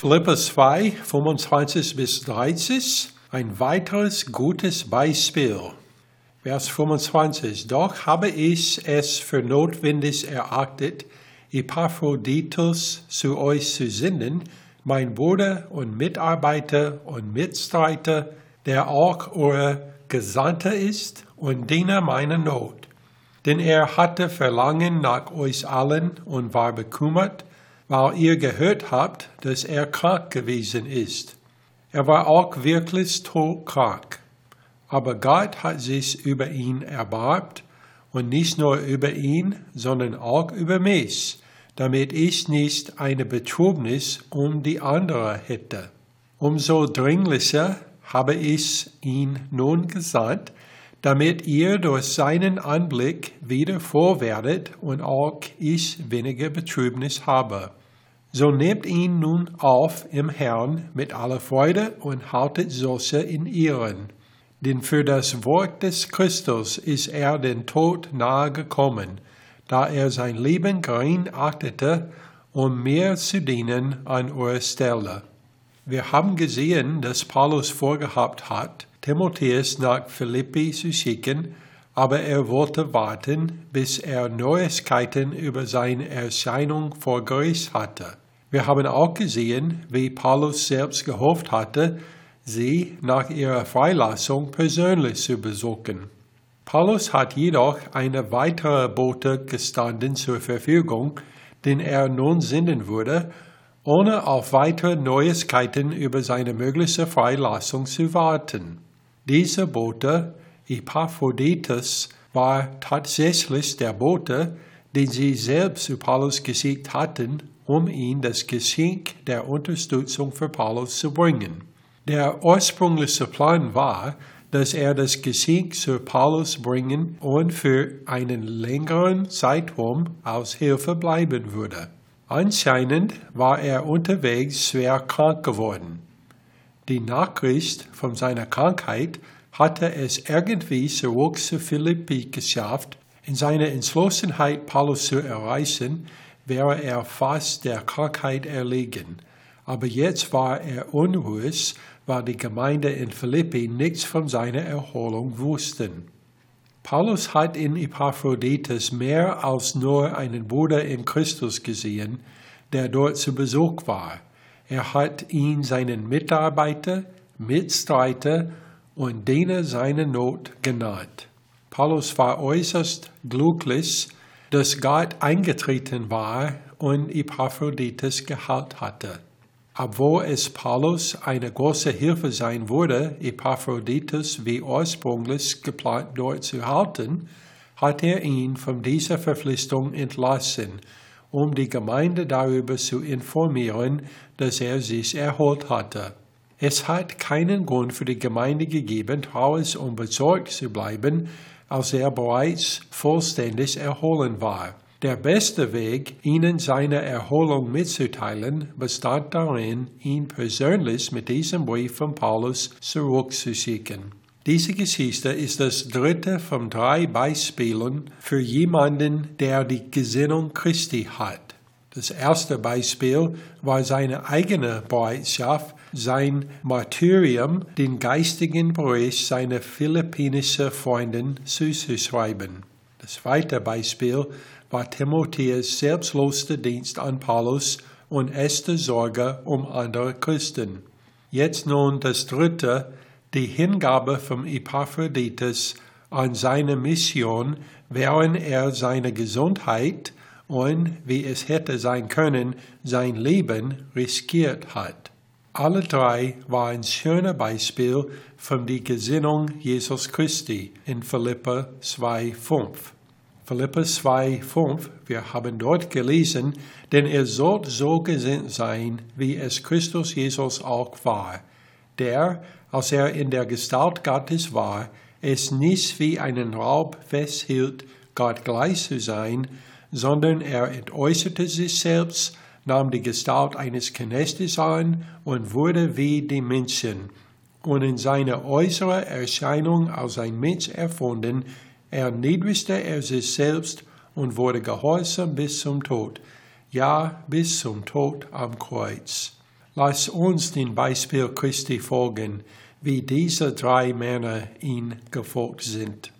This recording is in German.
Philipper 2, 25 bis 30, ein weiteres gutes Beispiel. Vers 25. Doch habe ich es für notwendig erachtet, Epaphroditus zu euch zu senden, mein Bruder und Mitarbeiter und Mitstreiter, der auch euer Gesandter ist und Diener meiner Not. Denn er hatte Verlangen nach euch allen und war bekümmert, weil ihr gehört habt, dass er krank gewesen ist. Er war auch wirklich todkrank. Aber Gott hat sich über ihn erbarmt und nicht nur über ihn, sondern auch über mich, damit ich nicht eine Betrübnis um die andere hätte. Umso dringlicher habe ich ihn nun gesandt, damit ihr durch seinen Anblick wieder vorwerdet und auch ich weniger Betrübnis habe. So nehmt ihn nun auf im Herrn mit aller Freude und haltet solche in Ehren. Denn für das Wort des Christus ist er den Tod nahe gekommen, da er sein Leben gering achtete, um mir zu dienen an eurer Stelle. Wir haben gesehen, dass Paulus vorgehabt hat, Timotheus nach Philippi zu schicken, aber er wollte warten, bis er Neuigkeiten über seine Erscheinung vor Gericht hatte. Wir haben auch gesehen, wie Paulus selbst gehofft hatte, sie nach ihrer Freilassung persönlich zu besuchen. Paulus hat jedoch eine weitere Bote gestanden zur Verfügung, den er nun senden würde, ohne auf weitere Neuigkeiten über seine mögliche Freilassung zu warten. Dieser Bote Epaphroditus war tatsächlich der Bote, den sie selbst zu Paulus geschickt hatten, um ihm das Geschenk der Unterstützung für Paulus zu bringen. Der ursprüngliche Plan war, dass er das Geschenk zu Paulus bringen und für einen längeren Zeitraum aus Hilfe bleiben würde. Anscheinend war er unterwegs schwer krank geworden. Die Nachricht von seiner Krankheit hatte es irgendwie zurück zu Philippi geschafft. In seiner Entschlossenheit, Paulus zu erreichen, wäre er fast der Krankheit erlegen. Aber jetzt war er unruhig, weil die Gemeinde in Philippi nichts von seiner Erholung wussten. Paulus hat in Epaphroditus mehr als nur einen Bruder in Christus gesehen, der dort zu Besuch war. Er hat ihn seinen Mitarbeiter, Mitstreiter und denen seine Not genannt. Paulus war äußerst glücklich, dass Gott eingetreten war und Epaphroditus geheilt hatte. Obwohl es Paulus eine große Hilfe sein würde, Epaphroditus wie ursprünglich geplant dort zu halten, hat er ihn von dieser Verpflichtung entlassen, um die Gemeinde darüber zu informieren, dass er sich erholt hatte. Es hat keinen Grund für die Gemeinde gegeben, traurig und besorgt zu bleiben, als er bereits vollständig erholen war. Der beste Weg, ihnen seine Erholung mitzuteilen, bestand darin, ihn persönlich mit diesem Brief von Paulus zurückzuschicken. Diese Geschichte ist das dritte von drei Beispielen für jemanden, der die Gesinnung Christi hat. Das erste Beispiel war seine eigene Bereitschaft, sein Martyrium, den geistigen Bericht seiner philippinischen Freundin zuzuschreiben. Das zweite Beispiel war Timotheus selbstloser Dienst an Paulus und erste Sorge um andere Christen. Jetzt nun das dritte, die Hingabe von Epaphroditus an seine Mission, während er seine Gesundheit und, wie es hätte sein können, sein Leben riskiert hat. Alle drei waren schöne Beispiele von der Gesinnung Jesus Christi in Philippa 2,5. Philippa 2,5, wir haben dort gelesen, denn ihr sollt so gesinnt sein, wie es Christus Jesus auch war, der, als er in der Gestalt Gottes war, es nicht wie einen Raub festhielt, Gott gleich zu sein, sondern er entäußerte sich selbst, nahm die Gestalt eines Knechtes an und wurde wie die Menschen. Und in seiner äußeren Erscheinung als ein Mensch erfunden, erniedrigte er sich selbst und wurde gehorsam bis zum Tod, ja bis zum Tod am Kreuz. Lass uns dem Beispiel Christi folgen, wie diese drei Männer ihn gefolgt sind.